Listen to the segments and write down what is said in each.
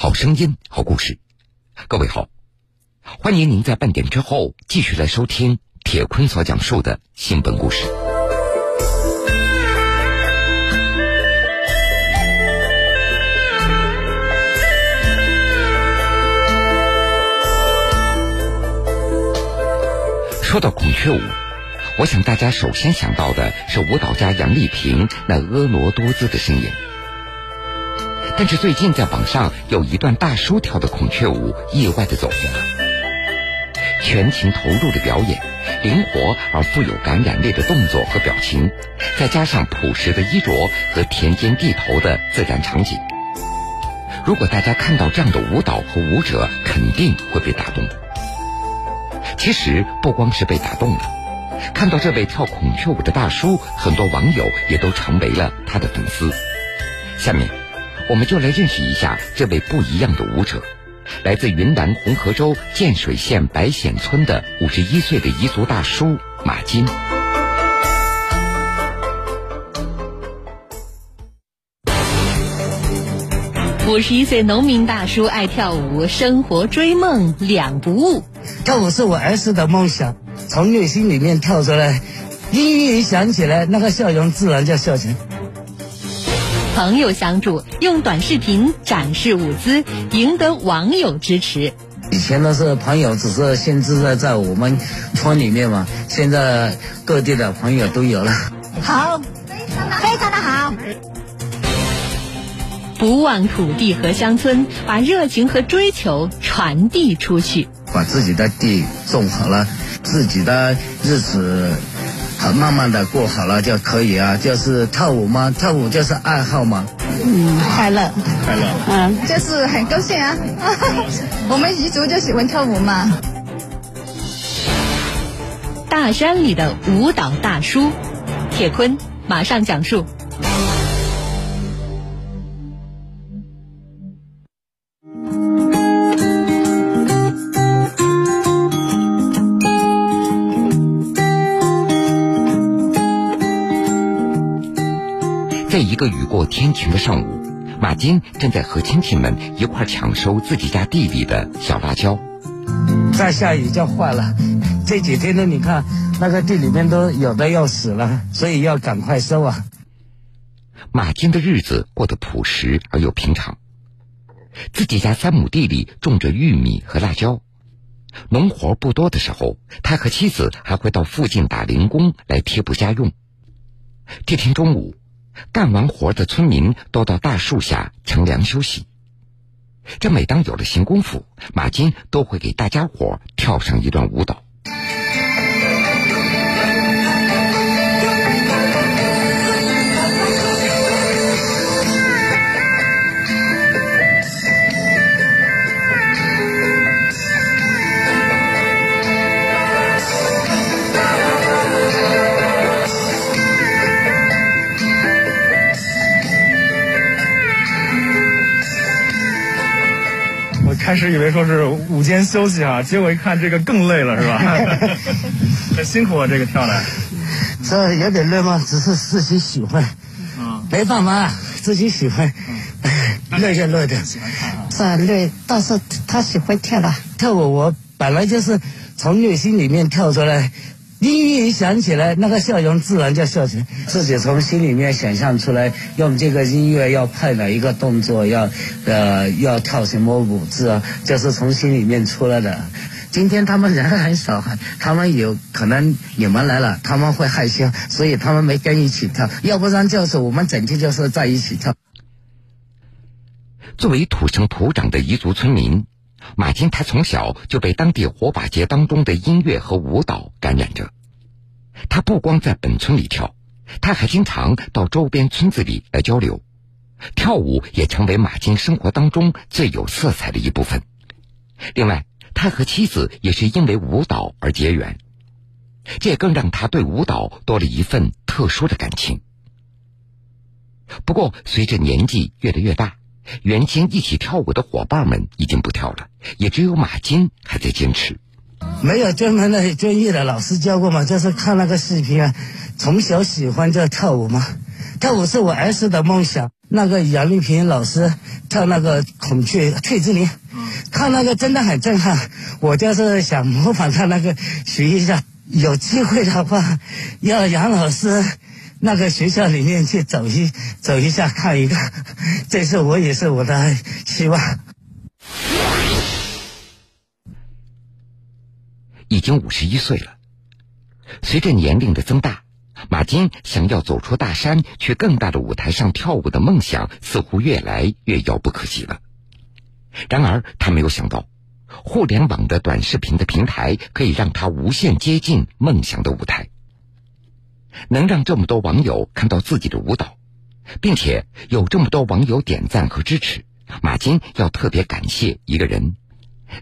好声音，好故事。各位好，欢迎您在半点之后继续来收听铁坤所讲述的新闻故事。说到孔雀舞，我想大家首先想到的是舞蹈家杨丽萍那婀娜多姿的身影。但是最近在网上有一段大叔跳的孔雀舞意外的走红了，全情投入的表演，灵活而富有感染力的动作和表情，再加上朴实的衣着和田间地头的自然场景，如果大家看到这样的舞蹈和舞者，肯定会被打动。其实不光是被打动了，看到这位跳孔雀舞的大叔，很多网友也都成为了他的粉丝。下面。我们就来认识一下这位不一样的舞者，来自云南红河州建水县白显村的五十一岁的彝族大叔马金。五十一岁农民大叔爱跳舞，生活追梦两不误。跳舞是我儿时的梦想，从内心里面跳出来，音乐一响起来，那个笑容自然就笑起来。朋友相助，用短视频展示舞姿，赢得网友支持。以前都是朋友，只是限制在在我们村里面嘛。现在各地的朋友都有了。好，非常的非常的好。不忘土地和乡村，把热情和追求传递出去。把自己的地种好了，自己的日子。好，慢慢的过好了就可以啊。就是跳舞吗？跳舞就是爱好吗？嗯，快乐，快乐，嗯，就是很高兴啊。我们彝族就喜欢跳舞嘛。大山里的舞蹈大叔，铁坤马上讲述。在一个雨过天晴的上午，马金正在和亲戚们一块抢收自己家地里的小辣椒。再下雨就坏了，这几天呢，你看那个地里面都有的要死了，所以要赶快收啊。马金的日子过得朴实而又平常，自己家三亩地里种着玉米和辣椒，农活不多的时候，他和妻子还会到附近打零工来贴补家用。这天中午。干完活的村民都到大树下乘凉休息。这每当有了闲工夫，马金都会给大家伙跳上一段舞蹈。开始以为说是午间休息啊，结果一看这个更累了，是吧？很辛苦啊，这个跳的。这有点累吗？只是自己喜欢。嗯。没办法，自己喜欢。累就累的。喜欢看啊。是啊，累，但是他喜欢跳的。跳舞我本来就是从内心里面跳出来。音乐一响起来，那个笑容自然就笑起来。自己从心里面想象出来，用这个音乐要配哪一个动作，要呃要跳什么舞姿啊，就是从心里面出来的。今天他们人很少，他们有可能你们来了，他们会害羞，所以他们没跟一起跳。要不然就是我们整天就是在一起跳。作为土生土长的彝族村民。马金他从小就被当地火把节当中的音乐和舞蹈感染着，他不光在本村里跳，他还经常到周边村子里来交流，跳舞也成为马金生活当中最有色彩的一部分。另外，他和妻子也是因为舞蹈而结缘，这更让他对舞蹈多了一份特殊的感情。不过，随着年纪越来越大。原先一起跳舞的伙伴们已经不跳了，也只有马金还在坚持。没有专门的专业的老师教过吗？就是看那个视频啊，从小喜欢就跳舞嘛。跳舞是我儿时的梦想。那个杨丽萍老师跳那个孔雀翠之林，看那个真的很震撼。我就是想模仿他那个学一下，有机会的话，要杨老师那个学校里面去走一走一下看一看，这是我也是我的希望。已经五十一岁了，随着年龄的增大。马金想要走出大山，去更大的舞台上跳舞的梦想，似乎越来越遥不可及了。然而，他没有想到，互联网的短视频的平台可以让他无限接近梦想的舞台，能让这么多网友看到自己的舞蹈，并且有这么多网友点赞和支持。马金要特别感谢一个人，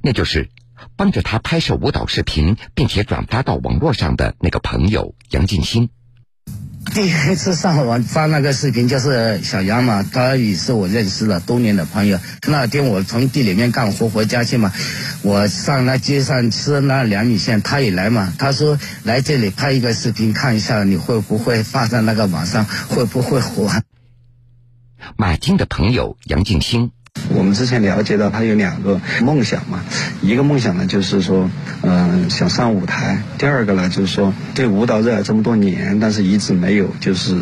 那就是帮着他拍摄舞蹈视频并且转发到网络上的那个朋友杨静心。第一次上网发那个视频就是小杨嘛，他也是我认识了多年的朋友。那天我从地里面干活回家去嘛，我上那街上吃那凉米线，他也来嘛。他说来这里拍一个视频，看一下你会不会发在那个网上，会不会火。马金的朋友杨静兴。我们之前了解到他有两个梦想嘛，一个梦想呢就是说，嗯，想上舞台；第二个呢就是说，对舞蹈热爱这么多年，但是一直没有就是，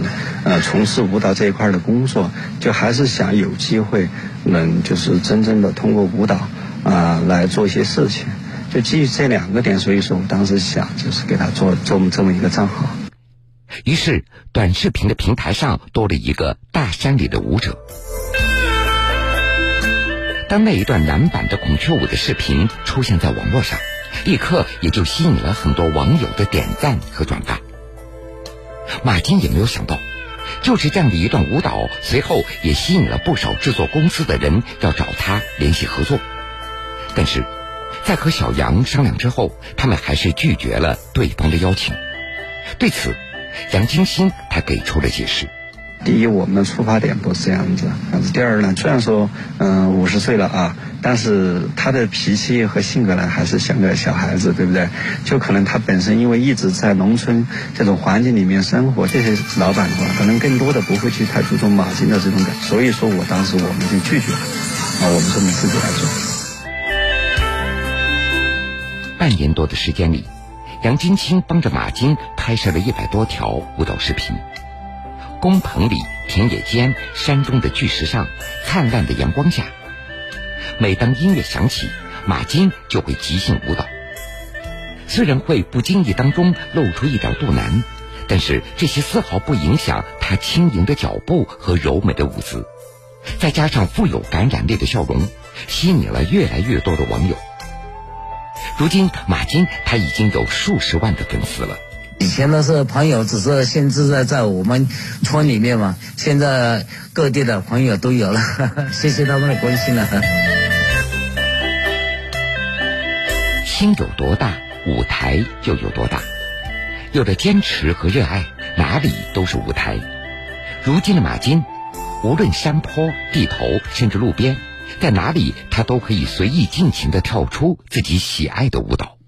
呃，从事舞蹈这一块的工作，就还是想有机会能就是真正的通过舞蹈啊来做一些事情。就基于这两个点，所以说我当时想就是给他做做这么一个账号。于是，短视频的平台上多了一个大山里的舞者。当那一段男版的孔雀舞的视频出现在网络上，立刻也就吸引了很多网友的点赞和转发。马金也没有想到，就是这样的一段舞蹈，随后也吸引了不少制作公司的人要找他联系合作。但是，在和小杨商量之后，他们还是拒绝了对方的邀请。对此，杨金星他给出了解释。第一，我们的出发点不是这样子。第二呢，虽然说，嗯，五十岁了啊，但是他的脾气和性格呢，还是像个小孩子，对不对？就可能他本身因为一直在农村这种环境里面生活，这些老板的话，可能更多的不会去太注重马金的这种感。所以说我当时我们就拒绝了，啊，我们说我们自己来做。半年多的时间里，杨金青帮着马金拍摄了一百多条舞蹈视频。工棚里、田野间、山中的巨石上、灿烂的阳光下，每当音乐响起，马金就会即兴舞蹈。虽然会不经意当中露出一点肚腩，但是这些丝毫不影响他轻盈的脚步和柔美的舞姿。再加上富有感染力的笑容，吸引了越来越多的网友。如今，马金他已经有数十万的粉丝了。以前都是朋友，只是限制在在我们村里面嘛。现在各地的朋友都有了，谢谢他们的关心了。心有多大，舞台就有多大。有了坚持和热爱，哪里都是舞台。如今的马金，无论山坡、地头，甚至路边，在哪里他都可以随意尽情的跳出自己喜爱的舞蹈。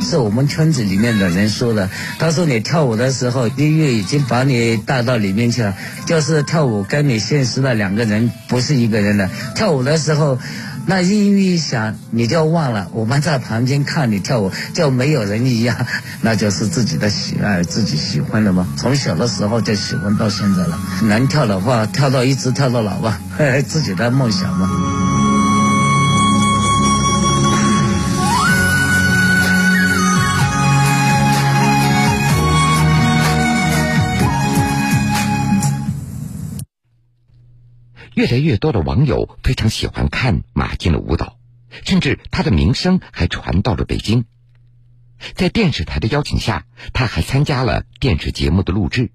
是我们村子里面的人说的。他说你跳舞的时候，音乐已经把你带到里面去了。就是跳舞跟你现实的两个人不是一个人的。跳舞的时候，那音乐一响，你就忘了我们在旁边看你跳舞，就没有人一样。那就是自己的喜爱，自己喜欢的嘛。从小的时候就喜欢到现在了。能跳的话，跳到一直跳到老吧，自己的梦想嘛。越来越多的网友非常喜欢看马金的舞蹈，甚至他的名声还传到了北京。在电视台的邀请下，他还参加了电视节目的录制，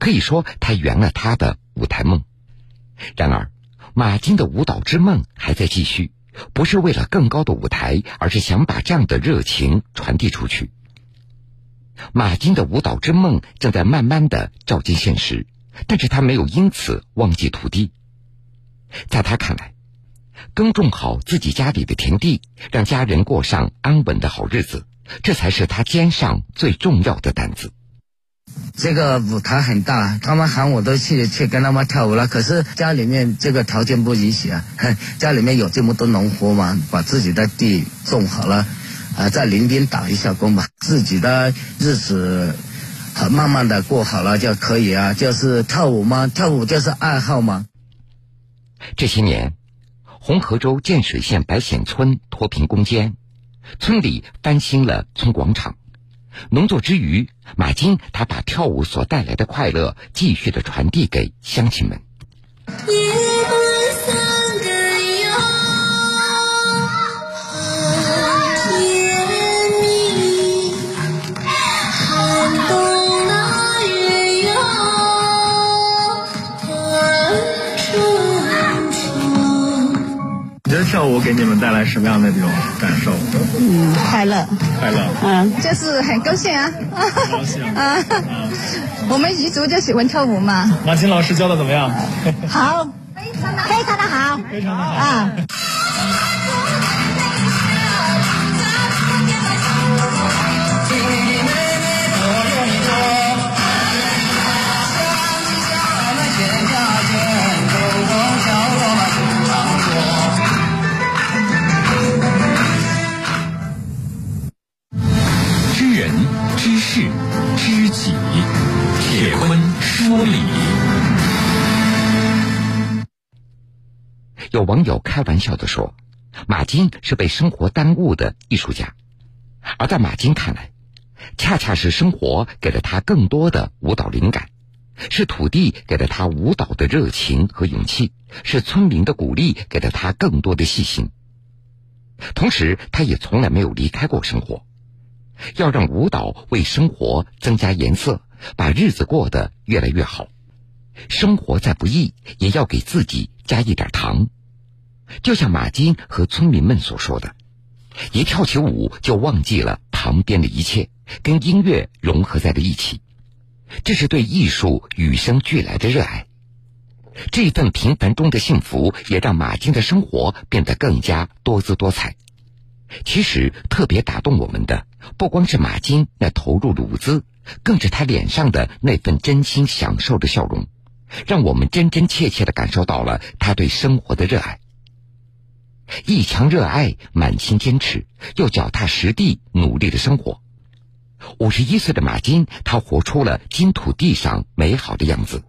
可以说他圆了他的舞台梦。然而，马金的舞蹈之梦还在继续，不是为了更高的舞台，而是想把这样的热情传递出去。马金的舞蹈之梦正在慢慢的照进现实，但是他没有因此忘记土地。在他看来，耕种好自己家里的田地，让家人过上安稳的好日子，这才是他肩上最重要的担子。这个舞台很大，他们喊我都去去跟他们跳舞了。可是家里面这个条件不允许啊，家里面有这么多农活嘛，把自己的地种好了，啊，在林边打一下工吧，自己的日子，慢慢的过好了就可以啊。就是跳舞嘛？跳舞就是爱好嘛？这些年，红河州建水县白显村脱贫攻坚，村里翻新了村广场。农作之余，马金他把跳舞所带来的快乐继续的传递给乡亲们。跳舞给你们带来什么样的这种感受？嗯，快乐，快乐，嗯，就是很高兴啊，高兴啊，我们彝族就喜欢跳舞嘛。马琴老师教的怎么样？好，非常的，非常的好，非常的好啊。有网友开玩笑的说：“马金是被生活耽误的艺术家。”而在马金看来，恰恰是生活给了他更多的舞蹈灵感，是土地给了他舞蹈的热情和勇气，是村民的鼓励给了他更多的细心。同时，他也从来没有离开过生活。要让舞蹈为生活增加颜色，把日子过得越来越好。生活再不易，也要给自己加一点糖。就像马金和村民们所说的：“一跳起舞，就忘记了旁边的一切，跟音乐融合在了一起。”这是对艺术与生俱来的热爱。这份平凡中的幸福，也让马金的生活变得更加多姿多彩。其实，特别打动我们的，不光是马金那投入的舞姿，更是他脸上的那份真心享受的笑容，让我们真真切切的感受到了他对生活的热爱。一腔热爱，满心坚持，又脚踏实地努力的生活。五十一岁的马金，他活出了金土地上美好的样子。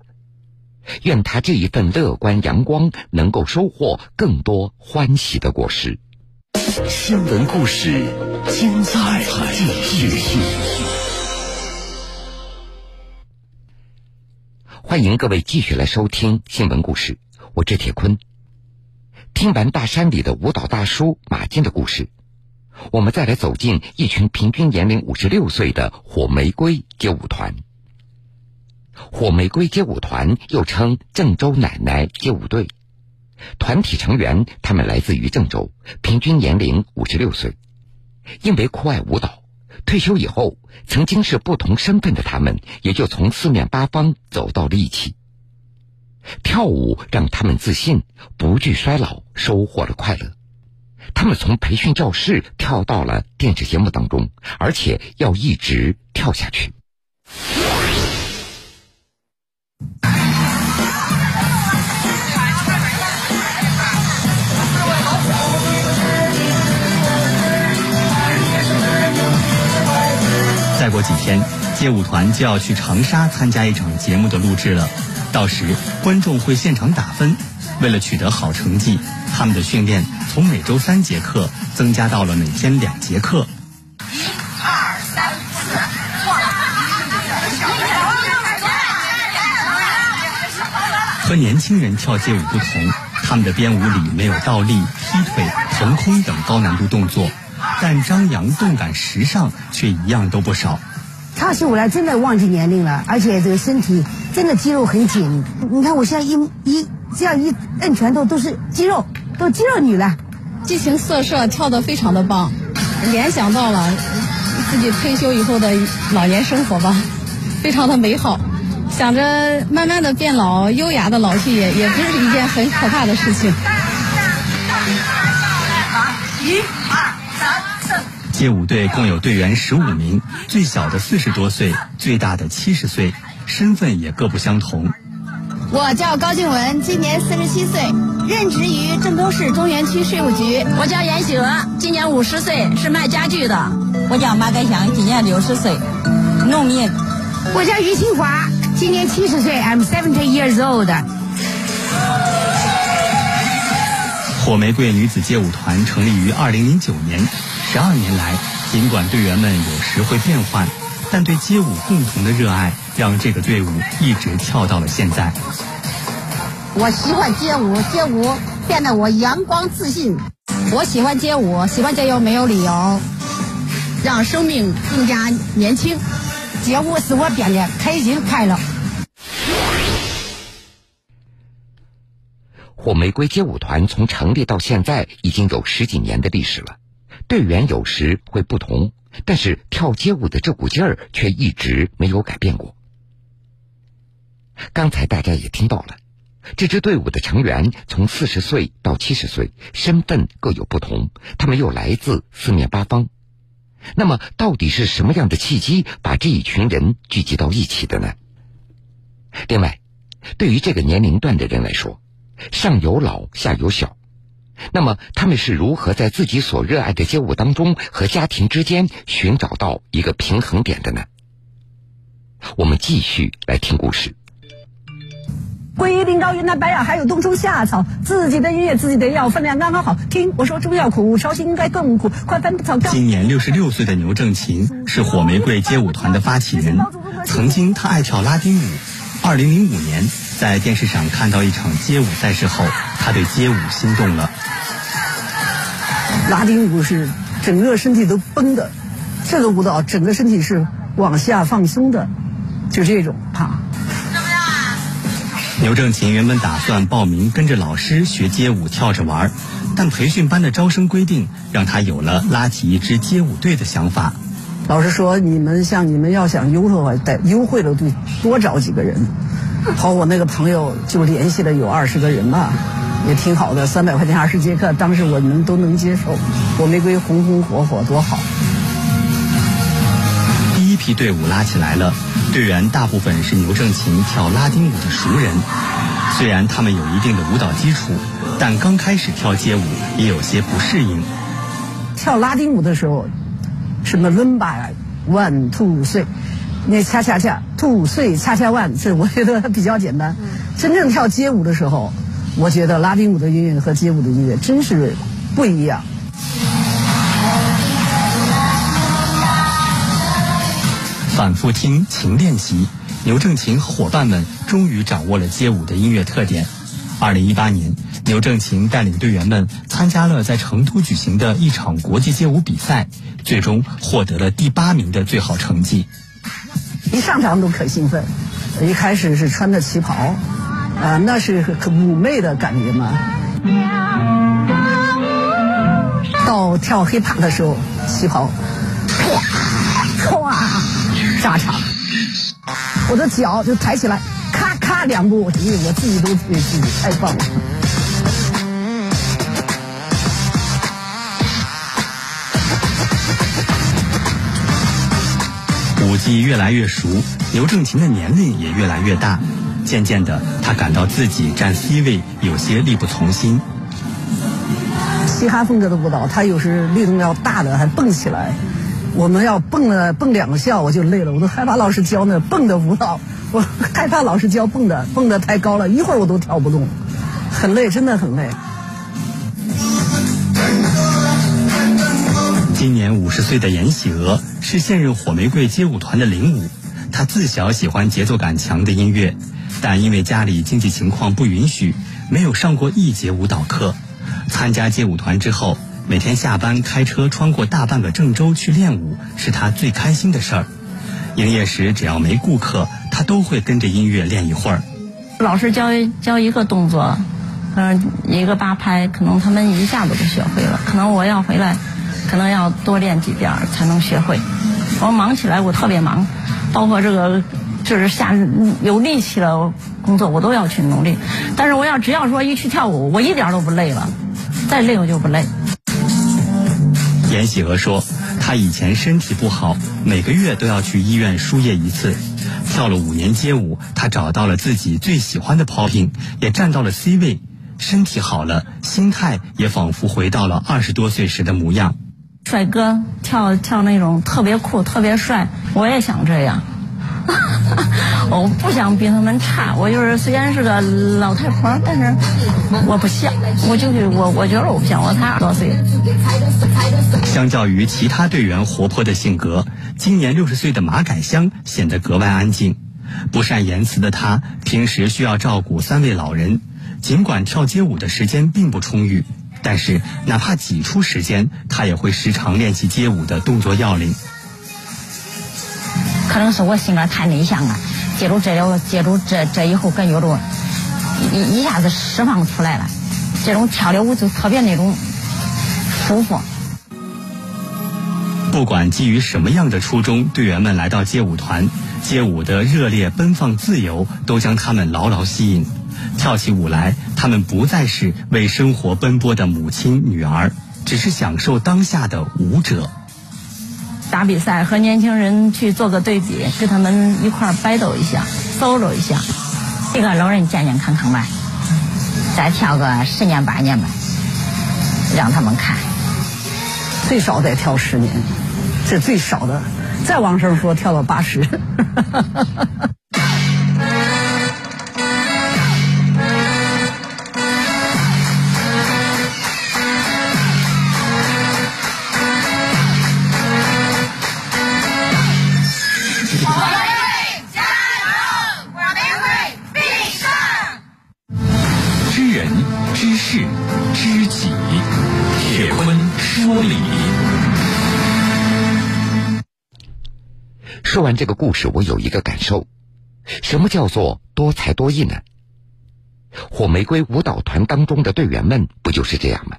愿他这一份乐观阳光，能够收获更多欢喜的果实。新闻故事，精彩继续。欢迎各位继续来收听新闻故事，我是铁坤。听完大山里的舞蹈大叔马金的故事，我们再来走进一群平均年龄五十六岁的火玫瑰街舞团。火玫瑰街舞团又称郑州奶奶街舞队，团体成员他们来自于郑州，平均年龄五十六岁。因为酷爱舞蹈，退休以后，曾经是不同身份的他们，也就从四面八方走到了一起。跳舞让他们自信，不惧衰老，收获了快乐。他们从培训教室跳到了电视节目当中，而且要一直跳下去。再过几天，街舞团就要去长沙参加一场节目的录制了。到时观众会现场打分，为了取得好成绩，他们的训练从每周三节课增加到了每天两节课。一、二、三、四、和年轻人跳街舞不同，他们的编舞里没有倒立、劈腿、腾空等高难度动作，但张扬、动感、时尚却一样都不少。跳起舞来真的忘记年龄了，而且这个身体真的肌肉很紧。你看我现在一一这样一摁拳头都是肌肉，都肌肉女了，激情四射，跳得非常的棒。联想到了自己退休以后的老年生活吧，非常的美好。想着慢慢的变老，优雅的老去也也不是一件很可怕的事情。一。街舞队共有队员十五名，最小的四十多岁，最大的七十岁，身份也各不相同。我叫高静文，今年四十七岁，任职于郑州市中原区税务局。我叫严喜娥，今年五十岁，是卖家具的。我叫马改祥，今年六十岁，农民。我叫于清华，今年七十岁，I'm seventy years old。火玫瑰女子街舞团成立于二零零九年，十二年来，尽管队员们有时会变换，但对街舞共同的热爱，让这个队伍一直跳到了现在。我喜欢街舞，街舞变得我阳光自信。我喜欢街舞，喜欢街舞没有理由，让生命更加年轻。街舞使我变得开心快乐。火玫瑰街舞团从成立到现在已经有十几年的历史了，队员有时会不同，但是跳街舞的这股劲儿却一直没有改变过。刚才大家也听到了，这支队伍的成员从四十岁到七十岁，身份各有不同，他们又来自四面八方。那么，到底是什么样的契机把这一群人聚集到一起的呢？另外，对于这个年龄段的人来说，上有老，下有小，那么他们是如何在自己所热爱的街舞当中和家庭之间寻找到一个平衡点的呢？我们继续来听故事。桂林高原南白杨还有冬虫夏草，自己的音乐自己的药分量刚刚好。听我说中药苦，烧心应该更苦。快翻草纲。今年六十六岁的牛正琴是火玫瑰街舞团的发起人，曾经他爱跳拉丁舞。二零零五年。在电视上看到一场街舞赛事后，他对街舞心动了。拉丁舞是整个身体都绷的，这个舞蹈整个身体是往下放松的，就这种哈。牛正琴原本打算报名跟着老师学街舞跳着玩，但培训班的招生规定让他有了拉起一支街舞队的想法。老师说：“你们像你们要想优的话，得优惠的，得多找几个人。”好，我那个朋友就联系了有二十个人吧，也挺好的，三百块钱二十节课，当时我们都能接受。火玫瑰红红火火，多好！第一批队伍拉起来了，队员大部分是牛正琴跳拉丁舞的熟人，虽然他们有一定的舞蹈基础，但刚开始跳街舞也有些不适应。跳拉丁舞的时候，什么伦巴呀，one two three。那恰恰恰，two Three 恰恰 one，这我觉得比较简单。真正跳街舞的时候，我觉得拉丁舞的音乐和街舞的音乐真是不一样。反复听，勤练习，牛正琴和伙伴们终于掌握了街舞的音乐特点。二零一八年，牛正琴带领队员们参加了在成都举行的一场国际街舞比赛，最终获得了第八名的最好成绩。一上场都可兴奋，一开始是穿着旗袍，啊，那是可妩媚的感觉嘛。到跳黑怕的时候，旗袍啪唰炸场，我的脚就抬起来，两步，我自己都觉得自己太棒了。舞技越来越熟，刘正琴的年龄也越来越大，渐渐的，他感到自己站 C 位有些力不从心。嘻哈风格的舞蹈，它有时律动要大的，还蹦起来。我们要蹦了蹦两下，我就累了，我都害怕老师教那蹦的舞蹈，我害怕老师教蹦的，蹦的太高了，一会儿我都跳不动，很累，真的很累。今年五十岁的严喜娥是现任火玫瑰街舞团的领舞。她自小喜欢节奏感强的音乐，但因为家里经济情况不允许，没有上过一节舞蹈课。参加街舞团之后，每天下班开车穿过大半个郑州去练舞，是她最开心的事儿。营业时只要没顾客，她都会跟着音乐练一会儿。老师教教一个动作，嗯，一个八拍，可能他们一下子就学会了。可能我要回来。可能要多练几遍才能学会。我忙起来，我特别忙，包括这个就是下有力气了工作，我都要去努力。但是我要只要说一去跳舞，我一点都不累了，再累我就不累。严喜娥说，她以前身体不好，每个月都要去医院输液一次。跳了五年街舞，他找到了自己最喜欢的 popping，也站到了 C 位，身体好了，心态也仿佛回到了二十多岁时的模样。帅哥跳跳那种特别酷、特别帅，我也想这样。我不想比他们差，我就是虽然是个老太婆，但是我不像，我就是我，我觉得我不像，我才二十多岁。相较于其他队员活泼的性格，今年六十岁的马改香显得格外安静。不善言辞的他，平时需要照顾三位老人，尽管跳街舞的时间并不充裕，但是哪怕挤出时间，他也会时常练习街舞的动作要领。可能是我性格太内向了，借助这了，借助这这以后，感觉着一一下子释放出来了，这种跳的舞就特别那种舒服。不管基于什么样的初衷，队员们来到街舞团，街舞的热烈、奔放、自由，都将他们牢牢吸引。跳起舞来，他们不再是为生活奔波的母亲、女儿，只是享受当下的舞者。打比赛和年轻人去做个对比，跟他们一块儿 battle 一下，，solo 一下。这个老人健健康康吧，再跳个十年八年吧，让他们看。最少得跳十年，这最少的。再往上说，跳到八十。完这个故事，我有一个感受：什么叫做多才多艺呢？火玫瑰舞蹈团当中的队员们不就是这样吗？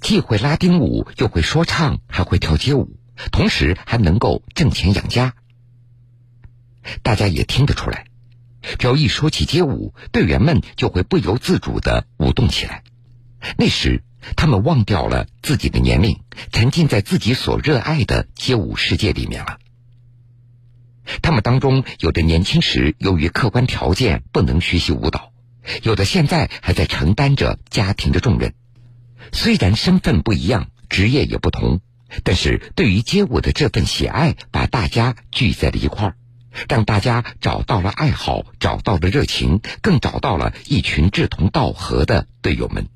既会拉丁舞，又会说唱，还会跳街舞，同时还能够挣钱养家。大家也听得出来，只要一说起街舞，队员们就会不由自主的舞动起来。那时，他们忘掉了自己的年龄，沉浸在自己所热爱的街舞世界里面了。他们当中有的年轻时由于客观条件不能学习舞蹈，有的现在还在承担着家庭的重任。虽然身份不一样，职业也不同，但是对于街舞的这份喜爱，把大家聚在了一块儿，让大家找到了爱好，找到了热情，更找到了一群志同道合的队友们。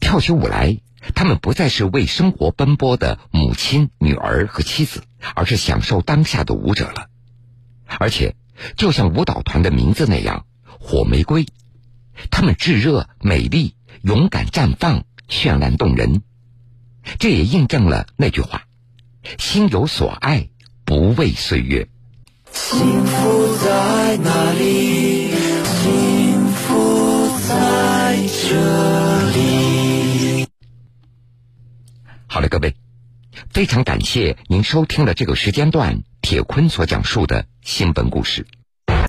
跳起舞来，他们不再是为生活奔波的母亲、女儿和妻子，而是享受当下的舞者了。而且，就像舞蹈团的名字那样，“火玫瑰”，他们炙热、美丽、勇敢绽放、绚烂动人。这也印证了那句话：“心有所爱，不畏岁月。”幸福在哪里？幸福在这里。好了，各位，非常感谢您收听了这个时间段铁坤所讲述的。新闻故事。